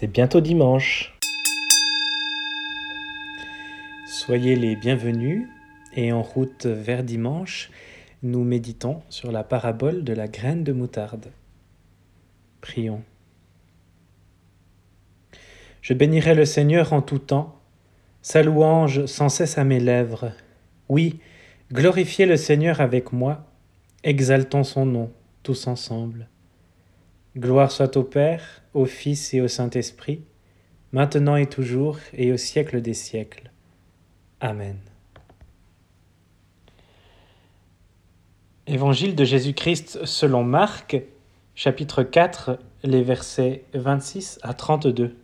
C'est bientôt dimanche. Soyez les bienvenus et en route vers dimanche, nous méditons sur la parabole de la graine de moutarde. Prions. Je bénirai le Seigneur en tout temps, sa louange sans cesse à mes lèvres. Oui, glorifiez le Seigneur avec moi, exaltons son nom tous ensemble. Gloire soit au Père, au Fils et au Saint-Esprit, maintenant et toujours et au siècle des siècles. Amen. Évangile de Jésus-Christ selon Marc, chapitre 4, les versets 26 à 32.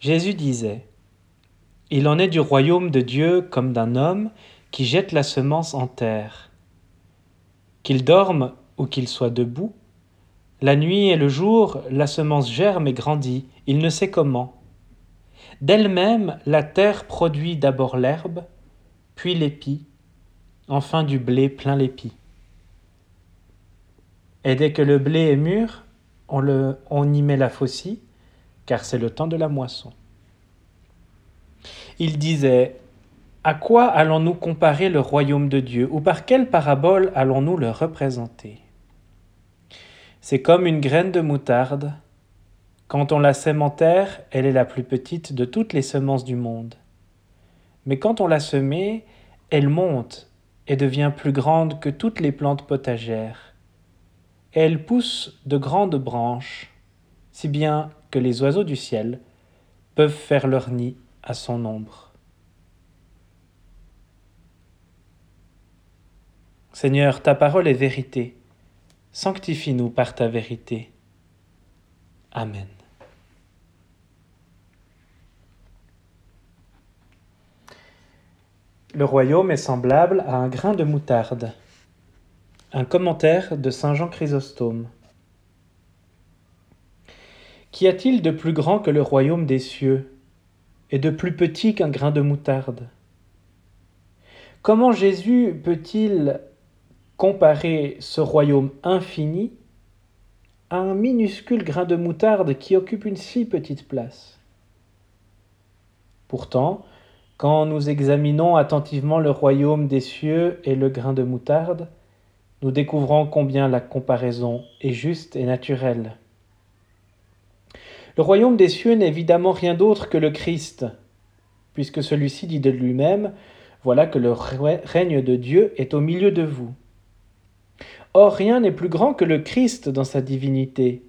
Jésus disait, Il en est du royaume de Dieu comme d'un homme qui jette la semence en terre. Qu'il dorme ou qu'il soit debout, la nuit et le jour, la semence germe et grandit, il ne sait comment. D'elle-même, la terre produit d'abord l'herbe, puis l'épi, enfin du blé plein l'épi. Et dès que le blé est mûr, on, le, on y met la faucille, car c'est le temps de la moisson. Il disait, À quoi allons-nous comparer le royaume de Dieu, ou par quelle parabole allons-nous le représenter? C'est comme une graine de moutarde. Quand on la sème en terre, elle est la plus petite de toutes les semences du monde. Mais quand on la semée, elle monte et devient plus grande que toutes les plantes potagères. Et elle pousse de grandes branches, si bien que les oiseaux du ciel peuvent faire leur nid à son ombre. Seigneur, ta parole est vérité sanctifie-nous par ta vérité. Amen. Le royaume est semblable à un grain de moutarde. Un commentaire de Saint Jean Chrysostome. Qu'y a-t-il de plus grand que le royaume des cieux et de plus petit qu'un grain de moutarde? Comment Jésus peut-il comparer ce royaume infini à un minuscule grain de moutarde qui occupe une si petite place. Pourtant, quand nous examinons attentivement le royaume des cieux et le grain de moutarde, nous découvrons combien la comparaison est juste et naturelle. Le royaume des cieux n'est évidemment rien d'autre que le Christ, puisque celui-ci dit de lui-même, Voilà que le règne de Dieu est au milieu de vous. Or rien n'est plus grand que le Christ dans sa divinité,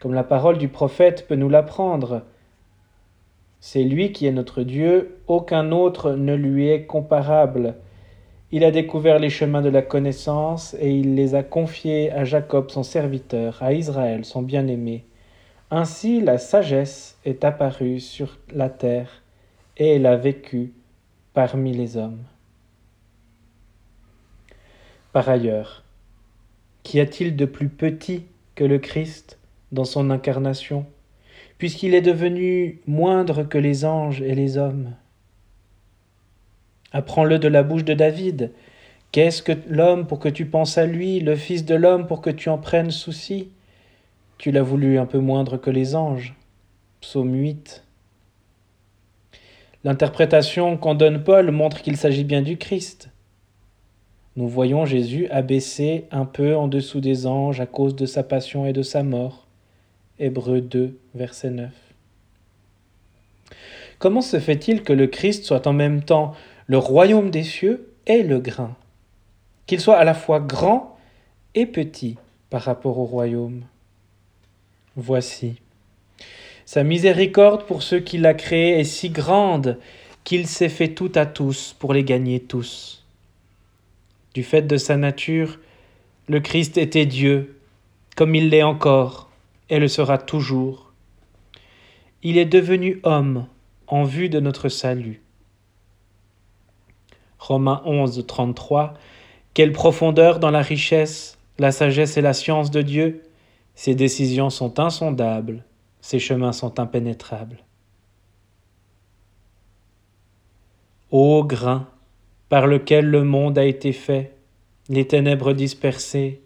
comme la parole du prophète peut nous l'apprendre. C'est lui qui est notre Dieu, aucun autre ne lui est comparable. Il a découvert les chemins de la connaissance et il les a confiés à Jacob son serviteur, à Israël son bien-aimé. Ainsi la sagesse est apparue sur la terre et elle a vécu parmi les hommes. Par ailleurs, Qu'y a-t-il de plus petit que le Christ dans son incarnation, puisqu'il est devenu moindre que les anges et les hommes? Apprends-le de la bouche de David. Qu'est-ce que l'homme pour que tu penses à lui, le Fils de l'homme pour que tu en prennes souci? Tu l'as voulu un peu moindre que les anges. Psaume 8. L'interprétation qu'en donne Paul montre qu'il s'agit bien du Christ nous voyons Jésus abaissé un peu en dessous des anges à cause de sa passion et de sa mort. Hébreux 2, verset 9. Comment se fait-il que le Christ soit en même temps le royaume des cieux et le grain? Qu'il soit à la fois grand et petit par rapport au royaume Voici. Sa miséricorde pour ceux qu'il a créés est si grande qu'il s'est fait tout à tous pour les gagner tous. Du fait de sa nature, le Christ était Dieu, comme il l'est encore, et le sera toujours. Il est devenu homme en vue de notre salut. Romains 11, 33. Quelle profondeur dans la richesse, la sagesse et la science de Dieu Ses décisions sont insondables, ses chemins sont impénétrables. Ô grain, par lequel le monde a été fait, les ténèbres dispersées,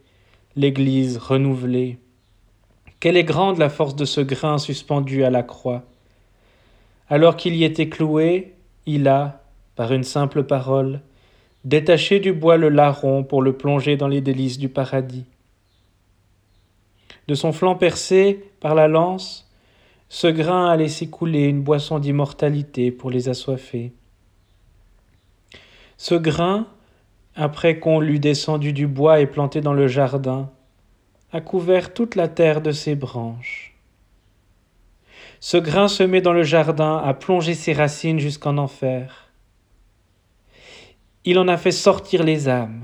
l'Église renouvelée. Quelle est grande la force de ce grain suspendu à la croix. Alors qu'il y était cloué, il a, par une simple parole, détaché du bois le larron pour le plonger dans les délices du paradis. De son flanc percé par la lance, ce grain a laissé couler une boisson d'immortalité pour les assoiffés. Ce grain, après qu'on l'eut descendu du bois et planté dans le jardin, a couvert toute la terre de ses branches. Ce grain semé dans le jardin a plongé ses racines jusqu'en enfer. Il en a fait sortir les âmes,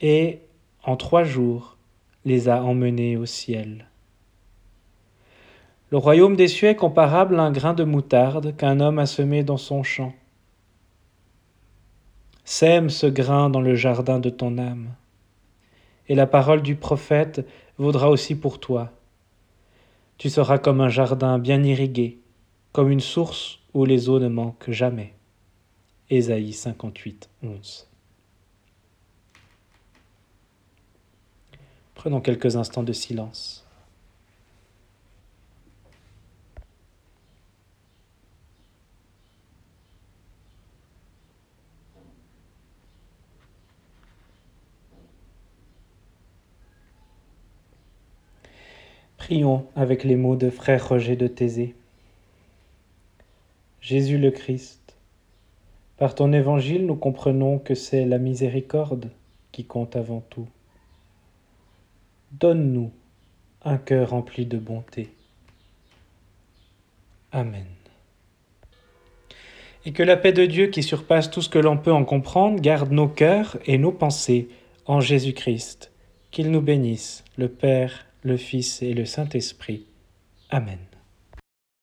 et, en trois jours, les a emmenées au ciel. Le royaume des cieux est comparable à un grain de moutarde qu'un homme a semé dans son champ. Sème ce grain dans le jardin de ton âme, et la parole du prophète vaudra aussi pour toi. Tu seras comme un jardin bien irrigué, comme une source où les eaux ne manquent jamais. Ésaïe 58, 11. Prenons quelques instants de silence. Prions avec les mots de frère Roger de Thésée. Jésus le Christ, par ton évangile nous comprenons que c'est la miséricorde qui compte avant tout. Donne-nous un cœur rempli de bonté. Amen. Et que la paix de Dieu qui surpasse tout ce que l'on peut en comprendre garde nos cœurs et nos pensées en Jésus-Christ. Qu'il nous bénisse, le Père, le Fils et le Saint-Esprit. Amen.